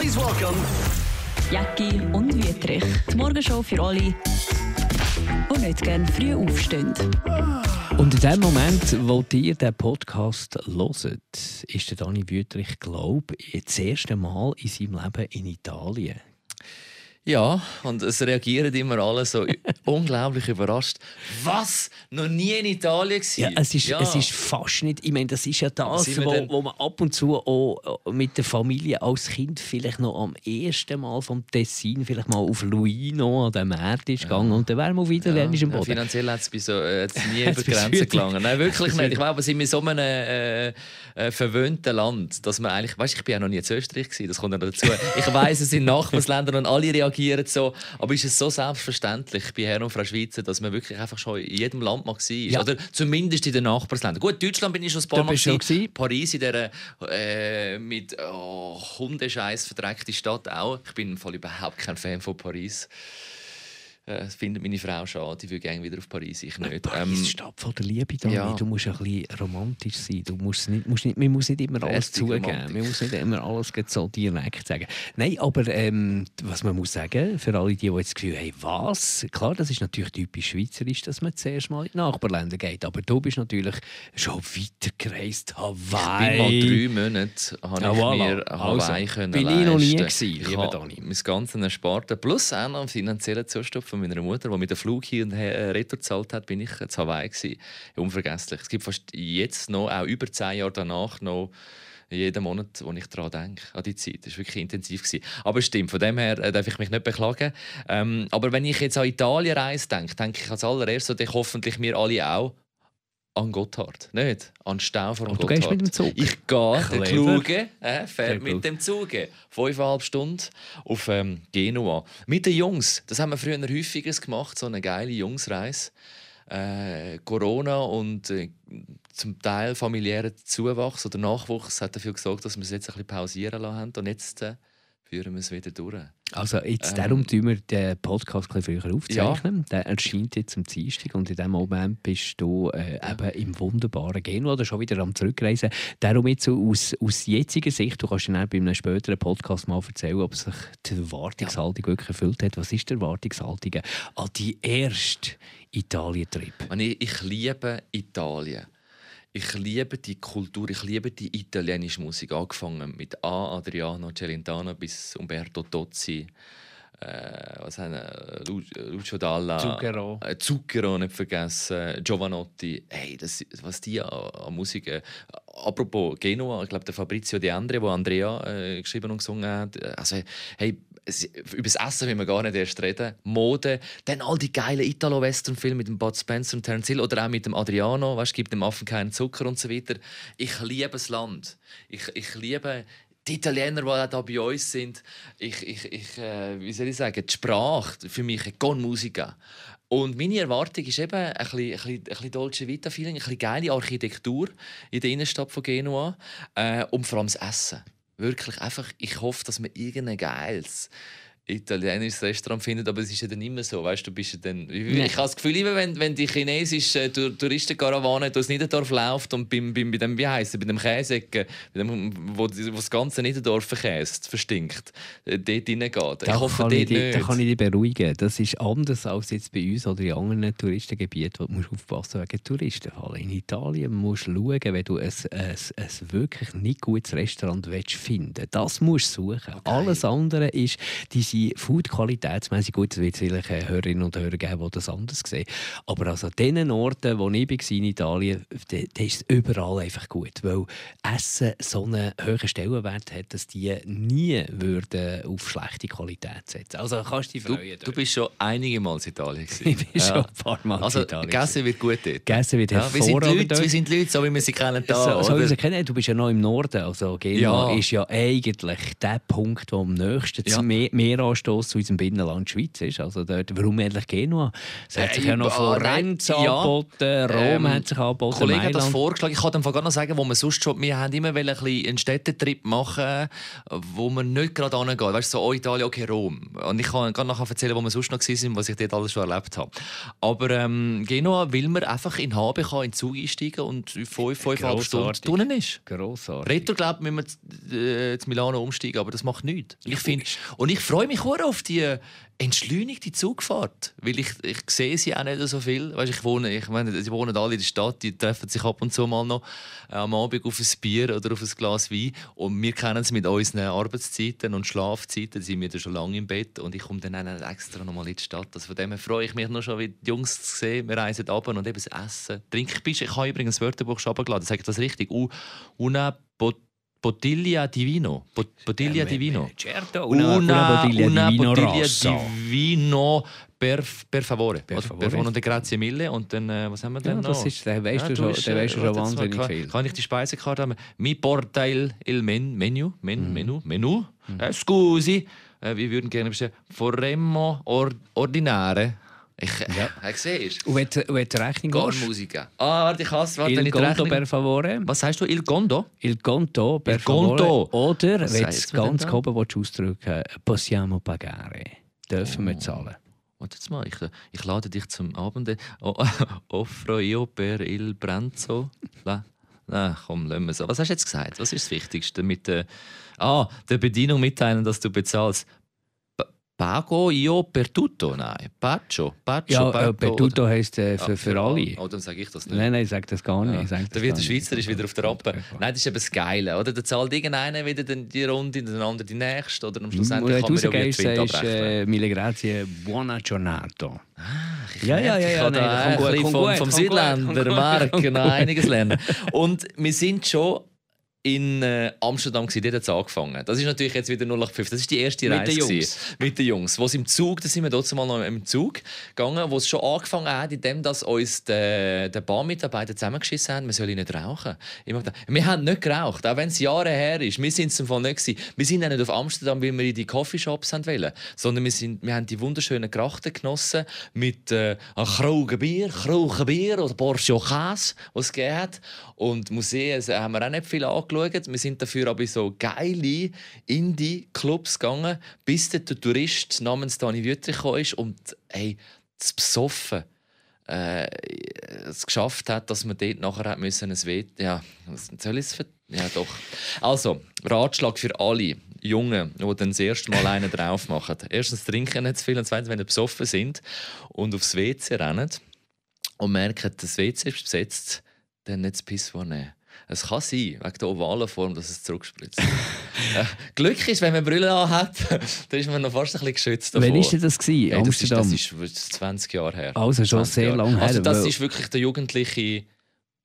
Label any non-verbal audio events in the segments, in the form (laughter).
Please welcome Jacki und Wietrich. Die Morgenshow für alle, die nicht gerne früh aufstehen. Und in dem Moment, wo ihr den Podcast hört, ist der Dani Wüterich, glaube ich, das erste Mal in seinem Leben in Italien. Ja, und es reagieren immer alle so (laughs) unglaublich überrascht. Was? Noch nie in Italien gewesen? Ja, es ist, Ja. es ist fast nicht. Ich meine, das ist ja das, wo, denn- wo man ab und zu auch äh, mit der Familie als Kind vielleicht noch am ersten Mal vom Tessin vielleicht mal auf Luino an den Markt ist gegangen und dann wären wir italienischem Ja, Boden. finanziell hat es so, äh, hat's nie (laughs) über bis Grenzen gelangen. Nein, wirklich Bis nicht. (laughs) Ich glaube, wir sind in so einem äh, äh, verwöhnten Land, dass man eigentlich, weißt, ich bin ja noch nie in Österreich gewesen, das kommt ja noch dazu. Ich weiß, es sind Nachbarländer und alle reagieren so, aber ist es so selbstverständlich bei Herrn und Frau Schweizer, dass man wirklich einfach schon in jedem Land mal war? Ja. Oder zumindest in den Nachbarländern. Gut, Deutschland bin ich schon ein paar Mal gewesen. Paris in dieser äh, mit oh, Hundescheiß verdreckte Stadt auch. Ich bin Fall überhaupt kein Fan von Paris. Äh, Das findet meine Frau schade. Die will gerne wieder auf Paris, ich nicht. Paris, Ähm, Stadt von der Liebe, Dani. ja. Du musst ein bisschen romantisch sein. Du musst nicht, musst nicht, man muss nicht immer alles zugeben. Romantik. Man muss nicht immer alles so direkt sagen. Nein, aber ähm, was man muss sagen, für alle, die, die jetzt das Gefühl haben, was? Klar, das ist natürlich typisch schweizerisch, dass man zuerst mal in die Nachbarländer geht. Aber du bist natürlich schon weitergereist. ich bin Hawaii. mal drei Monate habe ich voilà. mir Hawaii Also, können bin ich noch nie leisten. gewesen, Ich habe mein ganzes Ersparten plus auch noch einen finanziellen Zustand von meiner Mutter, die mit dem Flug hier und her äh, retour gezahlt hat, bin ich in Hawaii gewesen. Unvergesslich. Es gibt fast jetzt noch, auch über zehn Jahre danach noch jeden Monat, wo ich daran denke, an die Zeit. Das war wirklich intensiv. Gewesen. Aber stimmt, von dem her äh, darf ich mich nicht beklagen. Ähm, aber wenn ich jetzt an Italien reise, denke, denke ich als allererstes, und ich hoffentlich wir alle auch, an Gotthard. Nicht? An und Aber du Gotthard. gehst mit dem Zug? Ich gehe, der. Kluge äh, fährt mit dem Zug. Fünfeinhalb Stunden auf ähm, Genua. Mit den Jungs. Das haben wir früher häufiger gemacht, so eine geile Jungsreise. Äh, Corona und äh, zum Teil familiärer Zuwachs oder Nachwuchs hat dafür gesorgt, dass wir es jetzt ein bisschen pausieren lassen haben. Und jetzt äh, führen wir es wieder durch. Also jetzt Ähm, darum tun wir den Podcast ein bisschen früher aufzeichnen. Der erscheint jetzt am Dienstag und in dem Moment bist du äh, eben im wunderbaren Genua oder schon wieder am Zurückreisen. Darum jetzt so aus, aus jetziger Sicht, du kannst dir bei einem späteren Podcast mal erzählen, ob sich die Erwartungshaltung wirklich erfüllt hat. Was ist die Erwartungshaltung an die erste Italien-Trip? Ich, ich liebe Italien. Ich liebe die Kultur, ich liebe die italienische Musik. Angefangen mit A. Adriano Celentano bis Umberto Tozzi. Äh, was haben wir? Lu- Lucio Dalla. Zucchero. Äh, Zucchero nicht vergessen. Giovanotti. Hey, das, was die an, an Musik. Äh, apropos Genua, ich glaube, der Fabrizio De Andre, der Andrea äh, geschrieben und gesungen hat. äh, Also, hey, über das Essen will wir gar nicht erst reden. Mode, dann all die geilen Italo-Western-Filme mit dem Bud Spencer und Terence Hill oder auch mit dem Adriano, weißt, gibt dem Affen keinen Zucker und so weiter. Ich liebe das Land. Ich, ich liebe die Italiener, die auch da bei uns sind. Ich, ich, ich äh, wie soll ich sagen, die Sprache für mich Con Musica. Und meine Erwartung ist eben ein bisschen, ein bisschen, ein bisschen Dolce Vita-Feeling, ein bisschen geile Architektur in der Innenstadt von Genua äh, und vor allem das Essen. Wirklich einfach, ich hoffe, dass man irgendein geiles italienisches Restaurant findet, aber es ist ja dann immer so, weißt du, bist ja dann, ich, ich habe das Gefühl, immer wenn, wenn die chinesische äh, Tour- Touristenkarawane durchs Niederdorf läuft und beim, beim, bei dem, wie heisst bei dem Käsecken, bei dem, wo, die- wo das ganze Niederdorf verkäst, verstinkt, äh, dort hineingeht. Ich Da hoffe, kann ich, dich, nicht. da kann ich dich beruhigen. Das ist anders als jetzt bei uns oder in anderen Touristengebieten, wo du musst aufpassen wegen Touristenfallen. In Italien musst du schauen, wenn du ein, ein, ein wirklich nicht gutes Restaurant willst finden Das musst du suchen. Alles andere ist, diese Food qualitätsmäßig gut. Es wird äh, Hörerinnen und Hörer geben, die das anders sehen. Aber also an den Orten, wo ich war in Italien, da ist es überall einfach gut. Weil Essen so einen hohen Stellenwert hat, dass die nie würden auf schlechte Qualität setzen Also kannst du dich Du, freuen. du bist schon einige Mal in Italien. (laughs) Ich bin schon ein paar Mal in Also, Italien Gegessen wird gut dort. Gegessen wird ja, wie, sind die Leute, dort. wie sind die Leute, so wie wir sie kennen, da, so, so sie kennen, du bist ja noch im Norden. Also Genua Ja. ist ja eigentlich der Punkt, der am nächsten Ja. zum Me Meer Queranstoß zu unserem Binnenland Schweiz ist. Also dort, warum eigentlich Genua? Es hat Äh, sich ja noch Florenz ja. angeboten, Rom Ähm, hat sich angeboten, Kollege hat das vorgeschlagen. Ich kann dem gar noch sagen, wo wir sonst schon, wir haben immer einen Städtetrip machen, wo wir nicht gerade hingehen. Weißt du, so oh, Italien, okay, Rom. Und ich kann gerade nachher erzählen, wo wir sonst noch waren, was ich dort alles schon erlebt habe. Aber ähm, Genua will man einfach in HB kann in den Zug einsteigen und fünf, fünfeinhalb Stunden drinnen ist. Grossartig. Retro glaubt, müssen wir zu, äh, Milano umsteigen, aber das macht nichts. Ich find, und ich freue mich sehr auf die entschleunigte Zugfahrt, weil ich, ich sehe sie auch nicht so viel. Weißt, ich wohne, ich meine, sie wohnen alle in der Stadt, die treffen sich ab und zu mal noch äh, am Abend auf ein Bier oder auf ein Glas Wein und wir kennen es mit unseren Arbeitszeiten und Schlafzeiten, sind wir dann schon lange im Bett und ich komme dann extra noch mal in die Stadt. Also von dem her freue ich mich noch schon, wie die Jungs zu sehen. Wir reisen ab und eben das Essen. Trinkbist, ich habe übrigens das Wörterbuch schon abgeladen, sage ich das richtig? U, una bot Bottiglia di vino. Bot Bottiglia di vino. Certo, Una, una, una bottiglia una di vino bottiglia di vino per, per favore. Per favore. Per favore und grazie mille. Und dann, äh, was haben wir Ja, denn noch? das ist, da weißt Ja, du schon, da äh, weißt du schon wahnsinnig kann, viel. Kann ich die Speisekarte haben? Mi porta il, men, menu, men, Mhm. Menü, Menü. Äh, scusi, äh, wir würden gerne bestellen. Vorremmo or, ordinare. Ich, Ja. (laughs) äh, siehst Und wenn du du Rechnung Gar Musica. Ah, warte, ich hasse, warte, il ich die conto per favore, Was sagst du, il gondo? il conto per Il conto. favore, oder Was wenn du es ganz oben willst ausdrücken possiamo pagare, dürfen Oh. wir zahlen. Warte jetzt mal, ich, ich lade dich zum Abend. Oh, (laughs) offro io per il pranzo. La. Na, komm, lassen wir so. Was hast du jetzt gesagt? Was ist das Wichtigste? Mit der, ah, der Bedienung mitteilen, dass du bezahlst. Pa- Pago io per tutto? Nein, Pacho. Pacho, Ja, Pago. äh, per tutto heisst äh, Ah, für, für alle. Oh, dann sage ich das nicht. Nein, nein, ich sage das gar nicht. Ja. Sag Da wird der. Schweizer ist wieder auf der Rappe. Nein, das ist eben das Geile. Oder? Da zahlt irgendeiner wieder die Runde, der andere die nächste. Oder am Schlussendlich wenn kann man ja wieder sagst abrechnen. äh, «Mille grazie, buona giornata». Ich Ja, ja, ja, ja, kann nein, da ein bisschen vom, vom Südländer Mark (laughs) einiges lernen. Und wir sind schon in äh, Amsterdam gewesen, dort hat es angefangen. Das ist natürlich jetzt wieder 0815. Das ist die erste Mit Reise den Jungs. gewesen. mit den Jungs. Wo im Zug, da sind wir trotzdem mal noch im Zug gegangen, wo es schon angefangen hat, indem dass uns der, der Bahnmitarbeiter zusammengeschissen haben, wir sollen nicht rauchen. Ich gedacht, wir haben nicht geraucht, auch wenn es Jahre her ist. Wir sind es Fall nicht gewesen. Wir sind auch nicht auf Amsterdam, weil wir in die Coffeeshops haben wollen, sondern wir, sind, wir haben die wunderschönen Grachten genossen mit äh, einem Kraugen Bier, Kraugen Bier oder Porsche Käse, was es gegeben hat. Und Museen haben wir auch nicht viel angeschaut. Wir sind dafür aber so geile Indie-Clubs gegangen, bis der Tourist namens Dani Wüttrich ist und hey, das Besoffen äh, es geschafft hat, dass man dort nachher hat müssen ein Wet ja, soll ich es ja doch. Also Ratschlag für alle Jungen, die dann das erste Mal einen drauf machen. Erstens trinken nicht zu viel und zweitens, wenn sie besoffen sind und aufs WC rennen und merken, das WC ist besetzt, dann nicht das Pissoir nehmen. Es kann sein, wegen der ovalen Form, dass es zurückspritzt. (laughs) äh, Glück ist, wenn man Brille hat, (laughs) dann ist man noch fast ein bisschen geschützt davor. Wann war das? Gewesen? Hey, das, ist, das ist 20 Jahre her. Also schon 20 sehr Jahre. lang her, Also das ist wirklich der jugendliche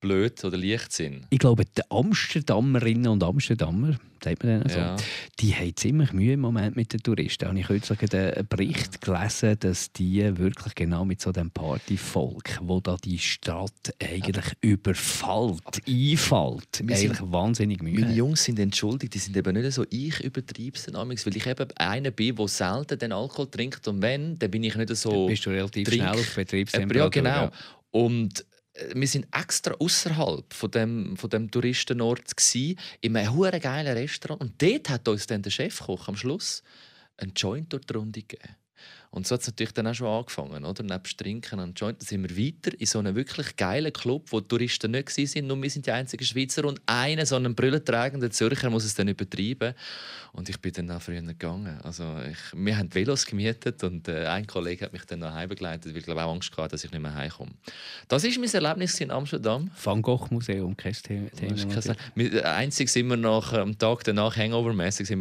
Blöd oder Leichtsinn. ich glaube, die Amsterdamerinnen und Amsterdamer, sagt man denen so, Ja. die haben ziemlich Mühe im Moment mit den Touristen. Und ich habe kürzlich einen Bericht gelesen, dass die wirklich genau mit so dem Partyvolk, wo da die Stadt eigentlich überfällt, einfällt, wir sind- eigentlich wahnsinnig Mühe Meine. Jungs sind entschuldigt, die sind eben nicht so ich übertreibe es weil ich eben einer bin, der selten den Alkohol trinkt und wenn, dann bin ich nicht so Dann bist du relativ Trink- schnell auf Ja, Betriebstemperatur. genau. Und äh, wir sind extra außerhalb von dem, von dem Touristenort gsi, in einem hure geilen Restaurant. Und dort hat uns dann der Chefkoch am Schluss einen Joint die Runde gegeben. Und so hat es natürlich dann auch schon angefangen, oder? Nebst Trinken und Joint, dann sind wir weiter in so einem wirklich geilen Club, wo die Touristen nicht sind, nur wir sind die einzigen Schweizer und einer so einen brüllentragenden Zürcher muss es dann übertreiben. Und ich bin dann auch früher gegangen. Also ich, wir haben Velos gemietet und äh, ein Kollege hat mich dann nach Hause begleitet, weil ich glaube auch Angst hatte, dass ich nicht mehr heimkomme. Das ist mein Erlebnis in Amsterdam. Van Gogh Museum, kein Thema. Einzig sind wir nach, am Tag danach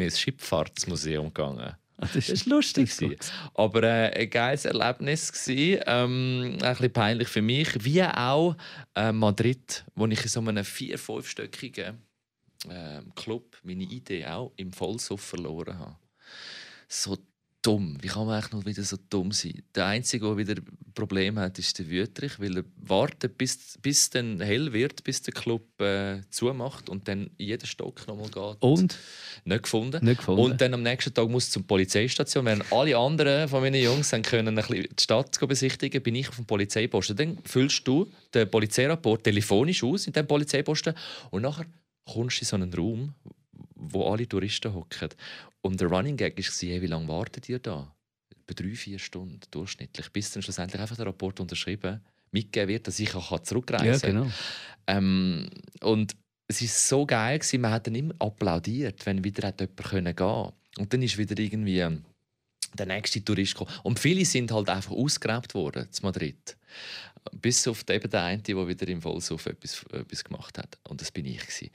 wir ins Schifffahrtsmuseum gegangen. Das Das war lustig. gewesen. Aber äh, ein geiles Erlebnis. Gewesen. Ähm, ein bisschen peinlich für mich. Wie auch äh, Madrid, wo ich in so einem vier-, fünfstöckigen äh, Club meine Idee auch im Vollsuff verloren habe. So dumm. Wie kann man eigentlich noch wieder so dumm sein? Der Einzige, der wieder Probleme hat, ist der Wüterich, weil er wartet, bis, bis dann hell wird, bis der Club äh, zumacht und dann jeden Stock nochmal geht. Und? Nicht gefunden. Nicht gefunden. Und dann am nächsten Tag muss zur Polizeistation. Während alle anderen von meinen Jungs haben können ein bisschen die Stadt besichtigen bin ich auf dem Polizeiposten. Dann füllst du den Polizeirapport telefonisch aus in diesem Polizeiposten und nachher kommst du in so einen Raum, wo alle Touristen hocken. Und der Running Gag war, hey, wie lange wartet ihr da? Bei drei, vier Stunden durchschnittlich, bis dann schlussendlich einfach der Rapport unterschrieben mitgegeben wird, dass ich auch zurückreisen kann. Ja, genau. Ähm, und es war so geil, gewesen, man hat dann immer applaudiert, wenn wieder jemand gehen konnte. Und dann ist wieder irgendwie ähm, der nächste Tourist gekommen. Und viele sind halt einfach ausgeräbt worden zu Madrid. Bis auf eben den einen, der wieder im Vollsuff etwas, etwas gemacht hat. Und das bin ich. Gewesen.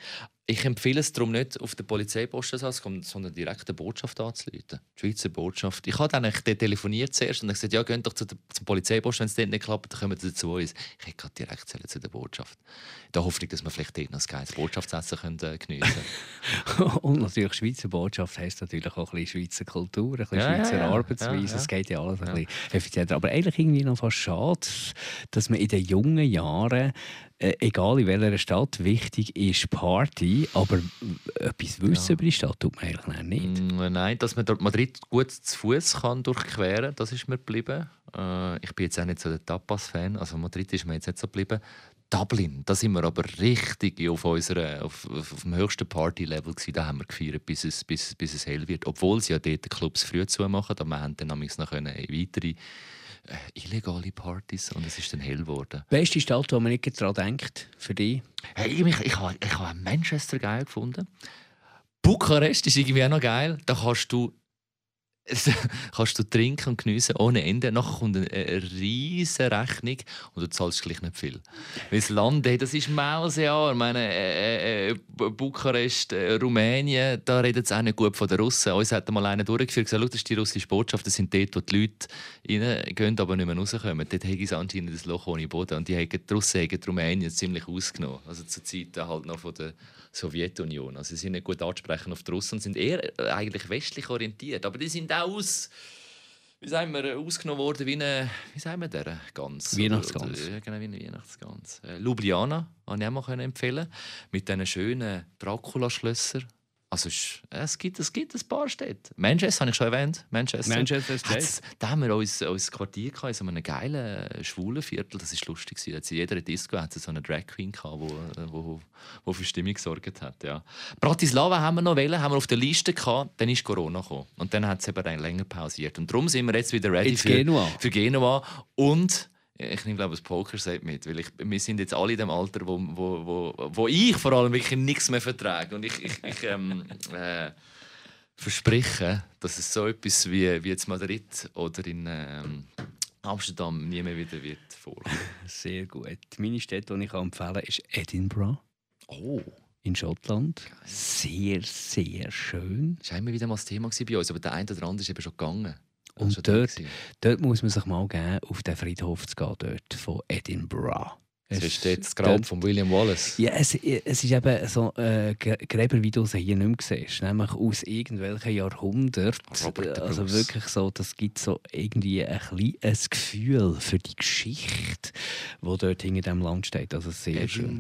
Ich empfehle es darum nicht, auf den Polizeiposten zu kommen, sondern direkt der Botschaft anzuleiten. Die Schweizer Botschaft. Ich habe dann telefoniert zuerst und gesagt, ja, geht doch zu der, zum Polizeiposten, wenn es dort nicht klappt, dann kommen Sie zu uns. Ich hätte gerade direkt zu der Botschaft. Da hoffe ich, dass wir vielleicht dort noch ein geiles Botschaftsessen können, äh, geniessen können. (laughs) und natürlich Schweizer Botschaft heisst natürlich auch ein bisschen Schweizer Kultur, ein bisschen ja, Schweizer ja, Arbeitsweise. Es geht ja alles ein bisschen effizienter. Aber eigentlich irgendwie noch fast schade, dass man in den jungen Jahren äh, egal in welcher Stadt, wichtig ist Party, aber etwas wissen ja. über die Stadt tut man eigentlich nicht. Mm, nein, dass man dort Madrid gut zu Fuß kann durchqueren kann, das ist mir geblieben. Äh, ich bin jetzt auch nicht so der Tapas-Fan, also Madrid ist mir jetzt nicht so geblieben. Dublin, da sind wir aber richtig auf, unserer, auf, auf, auf dem höchsten Party-Level Da haben wir gefeiert, bis es, bis, bis es hell wird. Obwohl sie ja dort die Clubs früh zumachen, aber wir haben dann noch weitere äh, illegale Partys und es ist dann hell geworden. Die Stadt, wo man nicht daran denkt, für dich? Hey, ich, ich, ich, habe, ich habe Manchester geil gefunden. Bukarest ist irgendwie auch noch geil. Da kannst du (laughs) kannst du trinken und geniessen ohne Ende. Nachher kommt eine, riesige Rechnung und du zahlst gleich nicht viel. Weil das Land, hey, das ist Mausejahr. Ich meine, äh, äh, Bukarest, äh, Rumänien, da redet es auch nicht gut von den Russen. Uns hat mal einer durchgeführt und gesagt, das ist die russische Botschaft, das sind dort, wo die Leute reingehen, aber nicht mehr rauskommen. Dort haben sie anscheinend ein Loch ohne Boden. Und die, haben, die Russen haben Rumänien ziemlich ausgenommen. Also zur Zeit halt noch von der Sowjetunion. Also sie sind nicht gut ansprechen auf die Russen, sind eher äh, eigentlich westlich orientiert. Aber die sind auch aus wie sagen wir, ausgenommen worden wie eine, wie sagen wir der, Gans? Weihnachtsgans. Ja, genau, wie eine Weihnachtsgans. Äh, Ljubljana, habe ich auch mal empfehlen Mit diesen schönen Dracula-Schlössern. Also es gibt, es gibt ein paar Städte. Manchester habe ich schon erwähnt. Manchester. Manchester ist Da haben wir uns, uns Quartier gehabt, in so einem geilen äh, schwulen Viertel. Das war lustig. In jeder Disco hatte so eine Drag Queen, die wo, wo, wo für Stimmung gesorgt hat. Ja. Bratislava haben wir noch wählen, haben wir auf der Liste gehabt. Dann ist Corona gekommen. Und dann hat es eben länger pausiert. Und darum sind wir jetzt wieder ready für Genua. für Genua. Und ich nehme glaube das Poker sagt mit, weil ich, wir sind jetzt alle in dem Alter, wo, wo, wo, wo ich vor allem wirklich nichts mehr vertrage und ich, ich, ich ähm, (laughs) äh, verspreche, dass es so etwas wie, wie jetzt Madrid oder in ähm, Amsterdam nie mehr wieder wird vorkommen. (laughs) Sehr gut. Meine Stadt, die ich empfehlen kann, ist Edinburgh. Oh. In Schottland. Sehr, sehr schön. Das war immer wieder mal das Thema bei uns, aber der eine oder andere ist eben schon gegangen. Und dort, dort muss man sich mal geben, auf den Friedhof zu gehen, dort von Edinburgh. Es ist das Grab von William Wallace. Ja, es, es ist eben so äh, Gräber, wie du sie hier nicht mehr siehst. Nämlich aus irgendwelchen Jahrhunderten. Also wirklich so, das gibt so irgendwie ein, ein Gefühl für die Geschichte, die dort hinter diesem Land steht. Also sehr schön.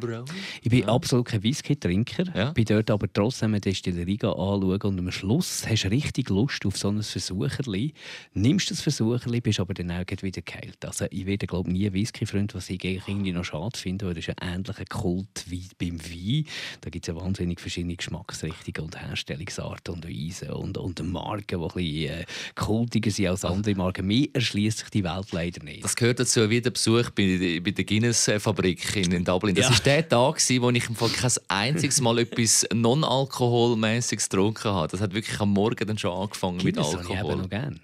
Ich bin ja. absolut kein Whisky-Trinker, ja. bin dort aber trotzdem eine Destillerie anschauen und am Schluss hast du richtig Lust auf so ein Versucherli. Nimmst das Versucherli, bist aber dann auch wieder geheilt. Also ich werde glaube nie Whisky-Freund, was ich irgendwie noch schade finde, weil das ist ein ähnlicher Kult wie beim Wein. Da gibt es ja wahnsinnig verschiedene Geschmacksrichtungen und Herstellungsarten und Weisen und, und Marken, die ein bisschen äh, kultiger sind als andere Marken. Mir erschließt sich die Welt leider nicht. Das gehört dazu wie der Besuch bei, bei der Guinness-Fabrik in, in, Dublin. Das war ja. der Tag, wo ich kein einziges Mal etwas non-alkoholmäßiges getrunken habe. Das hat wirklich am Morgen dann schon angefangen Guinness mit Alkohol. Ich noch gern.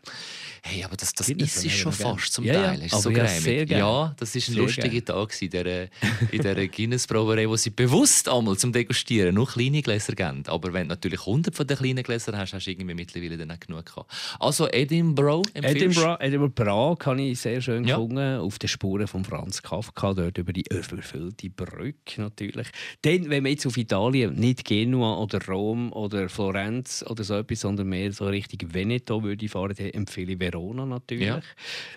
Hey, aber das, das ist es schon fast zum Ja, ja, Teil. Ist aber so ja, sehr gerne. Ja, das ist ein Sehr lustiger gerne. Tag in dieser, (laughs) in dieser Guinness-Brauerei, wo sie bewusst einmal zum Degustieren nur kleine Gläser geben. Aber wenn du natürlich 100 von den kleinen Gläsern hast, hast du irgendwie mittlerweile dann auch genug gehabt. Also Edinburgh empfiehlst Edinburgh, Edinburgh Prag habe ich sehr schön Ja. gefunden. Auf den Spuren von Franz Kafka, dort über die überfüllte Brücke natürlich. Dann, wenn wir jetzt auf Italien, nicht Genua oder Rom oder Florenz oder so etwas, sondern mehr so Richtung Veneto würde ich fahren, dann empfehle ich Verona natürlich. Ja.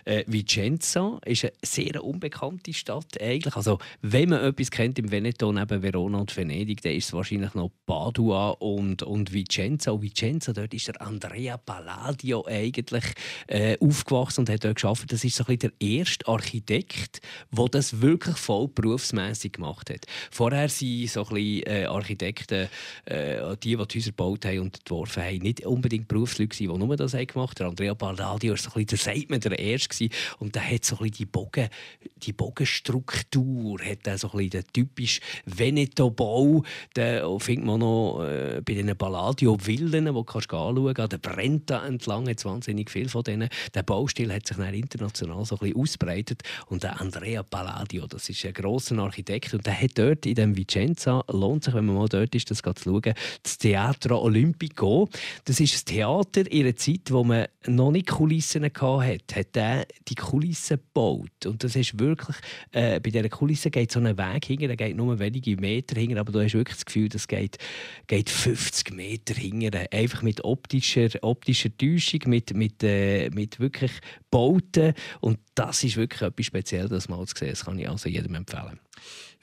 Äh, Vicenza ist eine sehr unbekannte Stadt eigentlich. Also, wenn man etwas kennt im Veneto neben Verona und Venedig, dann ist es wahrscheinlich noch Padua und, und Vicenza. Und Vicenza, dort ist der Andrea Palladio eigentlich äh, aufgewachsen und hat dort gearbeitet. Das ist so ein bisschen der erste Architekt, der das wirklich voll berufsmässig gemacht hat. Vorher sind so ein bisschen, äh, Architekten, äh, die, die die Häuser gebaut haben und entworfen haben, nicht unbedingt Berufsleute, die nur das haben gemacht haben. Andrea Palladio war so ein bisschen, sagt man, der Erste und der hat so ein bisschen die, Bogen, die Bogenstruktur, hat er so ein bisschen den typisch Veneto-Bau, den findet man noch äh, bei diesen Palladio-Villen, die du kannst anschauen kannst. An der Brenta entlang hat wahnsinnig viel von denen. Der Baustil hat sich dann international so ein bisschen ausbreitet und der Andrea Palladio, das ist ein grosser Architekt und der hat dort in dem Vicenza, lohnt sich, wenn man mal dort ist, das zu schauen, das Teatro Olimpico. Das ist ein Theater in einer Zeit, wo man noch nicht Kulissen hatte, hat er die Kulissen gebaut. Und das ist wirklich, äh, bei dieser Kulisse geht so ein Weg hinter, der geht nur wenige Meter hinter, aber du hast wirklich das Gefühl, das geht, geht 50 Meter hinter. Einfach mit optischer, optischer Täuschung, mit, mit, äh, mit wirklich Bauten. Und das ist wirklich etwas Spezielles, das mal zu sehen. Das kann ich also jedem empfehlen.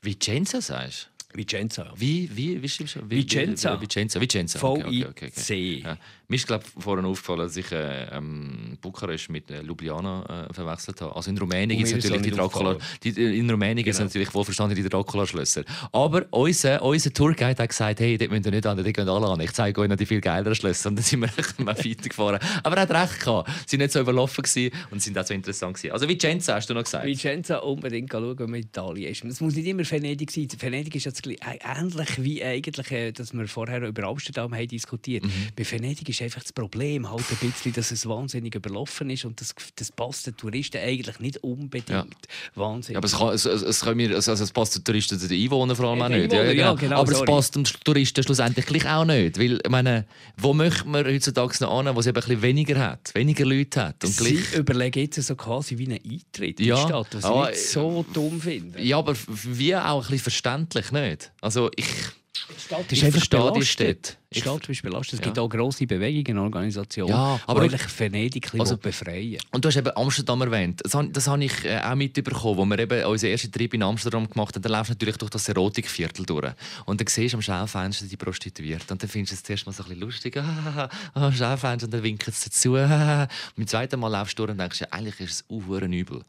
Vicenza sagst Vicenza. du? Wie, wie, wie schreibst du? Wie, Vicenza. Wie, Vicenza. Vicenza. V-I-C. Ja. Mir ist glaub, vorhin aufgefallen, dass ich äh, ähm, Bukarest mit äh, Ljubljana äh, verwechselt habe. Also in Rumänien Und gibt es natürlich die Dracula. Die, äh, in Rumänien gibt es Genau. natürlich wohlverstanden die Dracula-Schlösser. Aber unser, unser Tourguide hat gesagt, hey, dort müsst ihr nicht an, dort gehen alle an. Ich zeige euch noch die viel geileren Schlösser. Und dann sind wir (laughs) mal weitergefahren. Aber er hat recht gehabt. Sie waren nicht so überlaufen gewesen und sind auch so interessant gewesen. Also Vicenza hast du noch gesagt. Vicenza unbedingt schauen, wenn man in Italien ist. Es muss nicht immer Venedig sein. Venedig ist jetzt äh, ähnlich wie eigentlich, äh, dass wir vorher über Amsterdam haben diskutiert. Mhm. Bei Venedig ist einfach das Problem halt ein bisschen, dass es wahnsinnig überlaufen ist und das, das passt den Touristen eigentlich nicht unbedingt. Ja. Wahnsinnig. Ja, aber es, kann, es, es, es, können wir, also es passt den Touristen, den Einwohnern vor allem Ja, auch den nicht. Einwohnern, ja, genau, aber sorry. es passt dem Touristen schlussendlich auch nicht. Weil, ich meine, wo möchte man heutzutage noch an, wo es eben ein bisschen weniger hat, weniger Leute hat? Und Sie gleich, überlegen jetzt so quasi wie einen Eintritt in die Stadt, was ich aber, nicht so dumm finde. ja, aber wie auch ein bisschen verständlich, nicht? Also ich, Die Stadt ich einfach verstehe die belastet. Städte. Die Stadt ist belastet. Es Ja. gibt auch grosse Bewegungen, Organisationen, Ja, aber- die Venedig Also- befreien Und du hast eben Amsterdam erwähnt. Das, das habe ich äh, auch mitbekommen, wo wir eben unseren ersten Trip in Amsterdam gemacht haben. Dann läufst du natürlich durch das Erotikviertel durch. Und dann siehst du am Schaufenster die Prostituierten. Und dann findest du es zuerst mal so ein bisschen lustig. (laughs) Ah, ah, Schaufenster. Und dann winken sie dazu. Ah. (laughs) Und beim zweiten Mal laufst du durch und denkst, ja, eigentlich ist es uh, übel.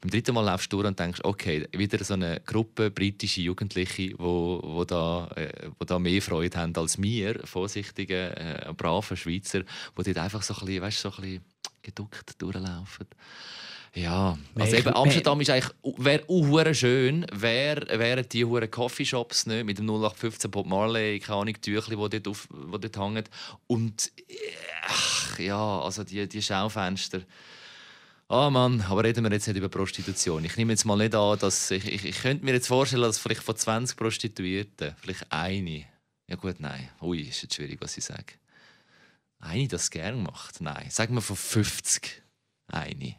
Beim dritten Mal laufst du durch und denkst, okay, wieder so eine Gruppe britische Jugendliche, die wo, wo da, äh, wo da mehr Freude haben als wir, vorsichtige, äh, brave Schweizer, die dort einfach so ein bisschen, weißt, so ein bisschen geduckt durchlaufen. Ja, also eben Amsterdam ist eigentlich wäre auch schön, wär, wären die hure Coffeeshops nicht mit dem 0815 Bob Marley, keine Ahnung, Tüchli, wo dort, auf, wo dort hängen und ach, ja, also die, die Schaufenster. Ah Mann, aber reden wir jetzt nicht über Prostitution. Ich nehme jetzt mal nicht an, dass ich, ich, ich könnte mir jetzt vorstellen, dass vielleicht von 20 Prostituierten vielleicht eine, ja gut, nein, ui, ist jetzt schwierig, was ich sage. Eine das gern macht, nein, sagen wir von 50 eine.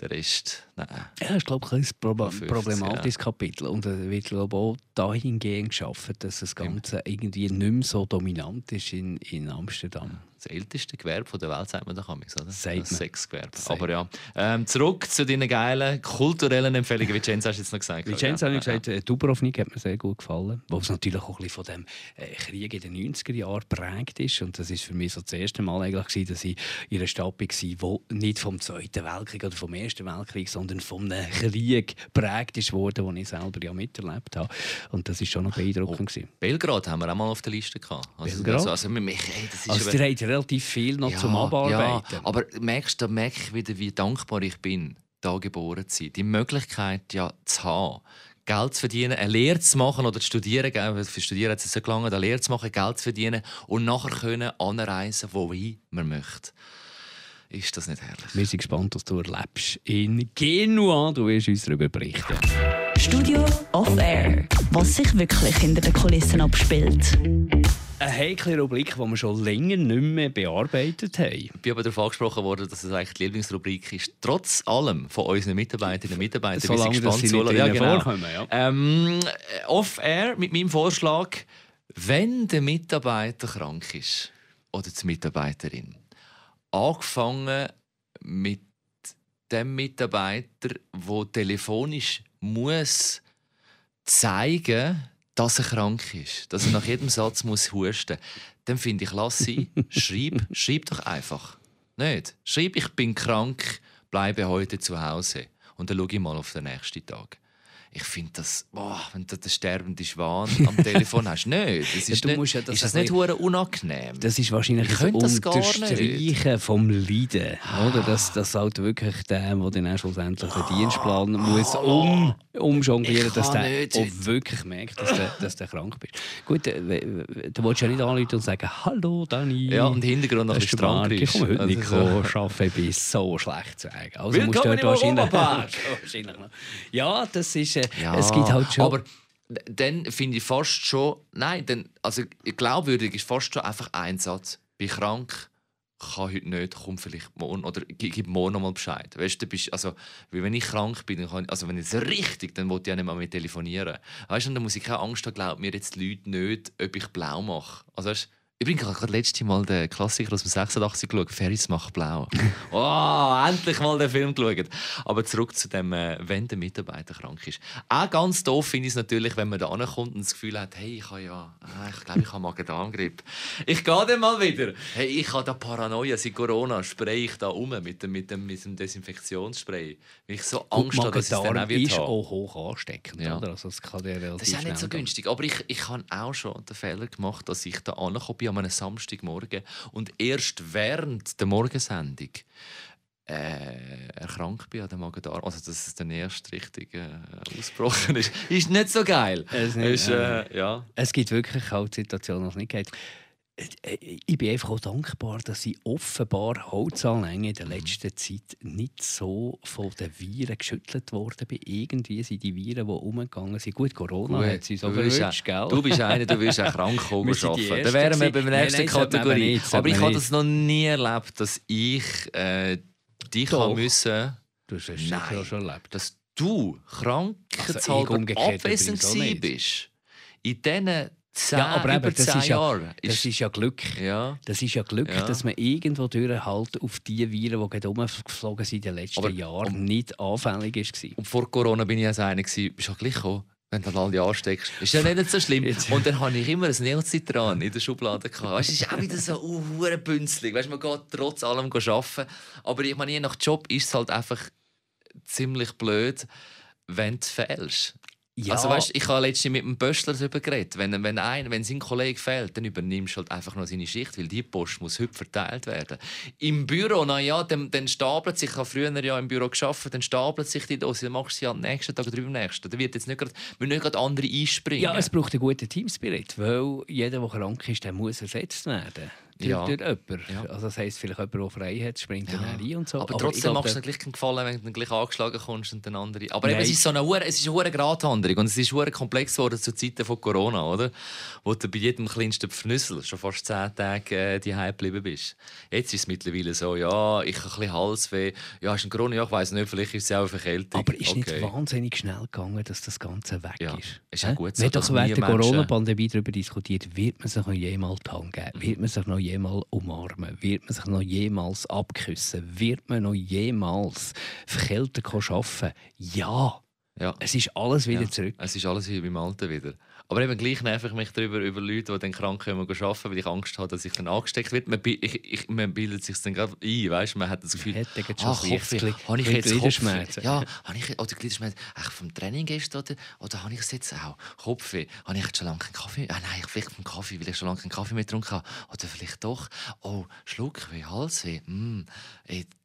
Der Rest, nein. Ja, das ist glaube ich ein Prob 50, problematisches Kapitel und es wird glaube ich, auch dahingehend geschaffen, dass das Ganze irgendwie nicht mehr so dominant ist in, in Amsterdam. Das älteste Gewerbe der Welt, sagt man doch amigs, oder? Sagt das. Sexgewerbe. Aber ja, ähm, zurück zu deinen geilen kulturellen Empfehlungen. Vicenza hast du jetzt noch gesagt. Vicenza ja. ich gesagt, äh, Dubrovnik hat mir sehr gut gefallen, wo es natürlich auch ein bisschen von dem äh, Krieg in den 90er Jahren geprägt ist und das ist für mich so das erste Mal eigentlich dass ich in einer Stadt war, die nicht vom Zweiten Weltkrieg oder vom Ersten Weltkrieg, sondern vom Krieg geprägt ist worden, den ich selber ja miterlebt habe und das ist schon noch beeindruckend gewesen. Belgrad haben wir auch mal auf der Liste gehabt. Also, Belgrad? Also, also, mich, ey, das ist Also relativ viel noch zum Abarbeiten. Ja, aber merkst, da merke ich wieder, wie dankbar ich bin, da geboren zu sein. Die Möglichkeit ja zu haben, Geld zu verdienen, eine Lehre zu machen oder zu studieren, für Studieren hat es so gelangt, eine Lehre zu machen, Geld zu verdienen und nachher können anreisen, wohin man möchte. Ist das nicht herrlich? Wir sind gespannt, was du erlebst in Genua. Du wirst uns darüber berichten. Studio Off Air. Was sich wirklich hinter den Kulissen abspielt. Eine heikle Rubrik, die wir schon länger nicht mehr bearbeitet haben. Ich bin aber darauf angesprochen worden, dass es eigentlich die Lieblingsrubrik ist. Trotz allem von unseren Mitarbeiterinnen und Mitarbeitern. Solange gespannt, sie nicht ja, genau. vorkommen. Ja. Ähm, Off-Air mit meinem Vorschlag, wenn der Mitarbeiter krank ist oder die Mitarbeiterin, angefangen mit dem Mitarbeiter, der telefonisch muss zeigen, dass er krank ist, dass er nach jedem Satz muss husten, dann finde ich, lass sie, schreib, (laughs) schreib doch einfach. Nicht? Schreib, ich bin krank, bleibe heute zu Hause und dann schaue ich mal auf den nächsten Tag ich finde das, boah, wenn du den sterbenden Schwan am Telefon hast, nicht. Das (laughs) ist, ja, nicht, ja das ist das nicht hure unangenehm? Das ist wahrscheinlich ich ein das Unterstreichen vom Leiden. Oder? Dass, dass halt wirklich der, der dann schlussendlich den Dienstplan ah. muss um, umjonglieren dass der nicht. auch wirklich merkt, dass du dass der krank bist. Gut, äh, du willst ja nicht anrufen und sagen, hallo Dani. Ja, und Hintergrund noch ein Strang Ich komme heute nicht so. (laughs) arbeiten, ich bin so schlecht zu sagen. Also musst du dort wahrscheinlich, (laughs) wahrscheinlich noch. Ja, das ist ja, es gibt halt schon. Aber dann finde ich fast schon, nein, dann, also glaubwürdig ist fast schon einfach ein Satz. Bin krank, kann heute nicht, komm vielleicht morgen oder gib morgen noch mal Bescheid. Weißt du, bist, also, wenn ich krank bin, dann kann, also wenn es richtig, dann wollte ich ja nicht mehr mit telefonieren. Weißt du, dann muss ich keine Angst haben, glaubt mir jetzt die Leute nicht, ob ich blau mache. Also, weißt, Übrigens, ich habe gerade letztes Mal den Klassiker aus dem 86 geschaut, Ferris macht blau. (laughs) oh, endlich mal den Film geschaut. Aber zurück zu dem, äh, wenn der Mitarbeiter krank ist. Auch ganz doof finde ich es natürlich, wenn man da ankommt und das Gefühl hat, hey, ich habe ja, ah, ich glaube, ich habe Magen-Darm-Grippe. Ich gehe dann mal wieder. Hey, ich habe da Paranoia, seit Corona spray ich da um mit dem, mit dem, mit dem Desinfektionsspray. Weil ich so Angst habe, dass es dann auch wird ist haben. auch hoch ansteckend, ja. oder? Also das, kann das ist auch nicht so günstig. Aber ich, ich habe auch schon den Fehler gemacht, dass ich da ankomme an einem Samstagmorgen und erst während der Morgensendung äh, erkrankt bin an dem Magen-Darm, also dass es dann erst richtig äh, ausgebrochen ist, ist nicht so geil. Es, nicht, ist, äh, ja. es gibt wirklich halt Situationen, die es nicht geht. Ich bin einfach auch dankbar, dass ich offenbar Holzanlänge in der mhm. letzten Zeit nicht so von den Viren geschüttelt worden bin. Irgendwie sind die Viren, die umgegangen sind. Gut, Corona Gut, hat sie so verwünscht, gell? Du bist einer, du wirst auch (laughs) krank arbeiten. Dann wären wir bei der nächsten Kategorie. Nicht, Aber ich habe das noch nie erlebt, dass ich äh, dich Doch. müssen... Du hast es Nein, schon erlebt. Dass du krankheitshalber also abwesend bist. In diesen Zehn, ja, aber eben, das, ist ja, das ist ja Glück. Ja. Das ist ja Glück, ja. dass man irgendwo durch halt auf die Viren, die rumgeflogen sind in den letzten aber, Jahren, um, nicht anfällig war. Und vor Corona bin ich als einer, bist du gleich gekommen? wenn du dann alle ansteckst. Ist ja nicht so schlimm. Und dann hatte ich immer ein Neozitran in der Schublade. Weißt, es ist auch wieder so uh, bünzlig. Weißt, man geht trotz allem arbeiten. Aber ich meine, je nach Job ist es halt einfach ziemlich blöd, wenn du fehlst. Ja. Also weißt, ich habe letztens mit einem Böschler darüber geredet. Wenn, wenn, ein, wenn sein Kollege fehlt, dann übernimmst du halt einfach noch seine Schicht, weil die Post muss heute verteilt werden. Im Büro, naja, dann, dann stapelt sich, ich habe früher ja im Büro geschafft, dann stapelt sich die Dose, dann machst du sie am nächsten Tag drüber nächsten. Da wird jetzt nicht grad, nicht gerade andere einspringen. Ja, es braucht einen guten Teamspirit, weil jeder, der krank ist, der muss ersetzt werden ja. durch jemanden. Ja. Also das heisst, vielleicht jemand, der frei hat, springt ja. dann rein und so. Aber, aber trotzdem machst du dir gleich keinen Gefallen, wenn du dann gleich angeschlagen kommst und dann andere... Aber eben, es ist so eine Hure, es ist eine Gratwanderung und es ist hure komplex geworden zu Zeiten von Corona, oder? Wo du bei jedem kleinsten Pfnüssel schon fast zehn Tage äh, daheim geblieben bist. Jetzt ist es mittlerweile so, ja, ich habe ein bisschen Halsweh, ja, hast du Corona? Ja, ich weiss nicht, vielleicht ist es auch eine Verkältung. Aber ist okay. nicht wahnsinnig schnell gegangen, dass das Ganze weg ja. ist? ist auch gut so, Wir haben doch während der Corona-Pandemie darüber diskutiert, wird man sich noch jemals die Hand geben? Wird man sich noch jemals umarmen? Wird man sich noch jemals abküssen? Wird man noch jemals verkältet arbeiten? Ja. Ja. Es ist alles wieder ja. zurück. Es ist alles wie beim Alten wieder. Aber eben gleich nerv ich mich darüber, über Leute, die dann krank kommen arbeiten, weil ich Angst habe, dass ich dann angesteckt werde. Man, ich, ich, man bildet sich dann gerade ein, weißt? man hat das Gefühl, man ah, Kopfweh, habe ich jetzt Gliederschmerzen? Ja, habe ich, oder Gliederschmerzen, vom Training gestern, oder, oder habe ich es jetzt auch? Kopfweh, habe ich jetzt schon lange keinen Kaffee, ah, nein, vielleicht vom Kaffee, weil ich schon lange keinen Kaffee mehr getrunken habe, oder vielleicht doch, oh, Schluckweh, Halsweh, mm,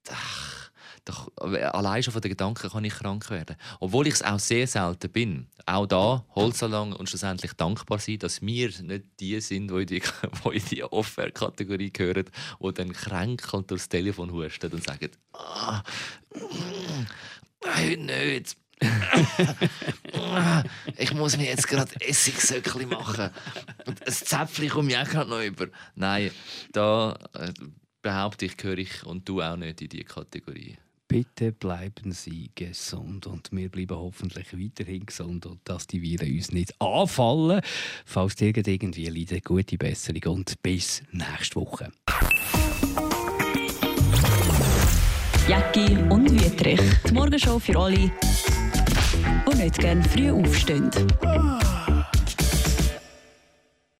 ach, doch, allein schon von den Gedanken kann ich krank werden. Obwohl ich es auch sehr selten bin. Auch da Holzalang und schlussendlich dankbar sein, dass wir nicht die sind, die in die, (laughs) die, die Offer-Kategorie gehören, die dann kränkelnd durchs Telefon husten und sagen, ah, heute nicht. (laughs) ich muss mir jetzt gerade Essigsöckli machen. Und ein Zäpfchen komme ich auch gerade noch über. Nein, da äh, behaupte ich, gehöre ich und du auch nicht in diese Kategorie. Bitte bleiben Sie gesund und wir bleiben hoffentlich weiterhin gesund und dass die Viren uns nicht anfallen. Falls irgendwie leidet, gute Besserung und bis nächste Woche. Jacki und Wietrich. Die Morgenshow für alle, die nicht gerne früh aufstehen.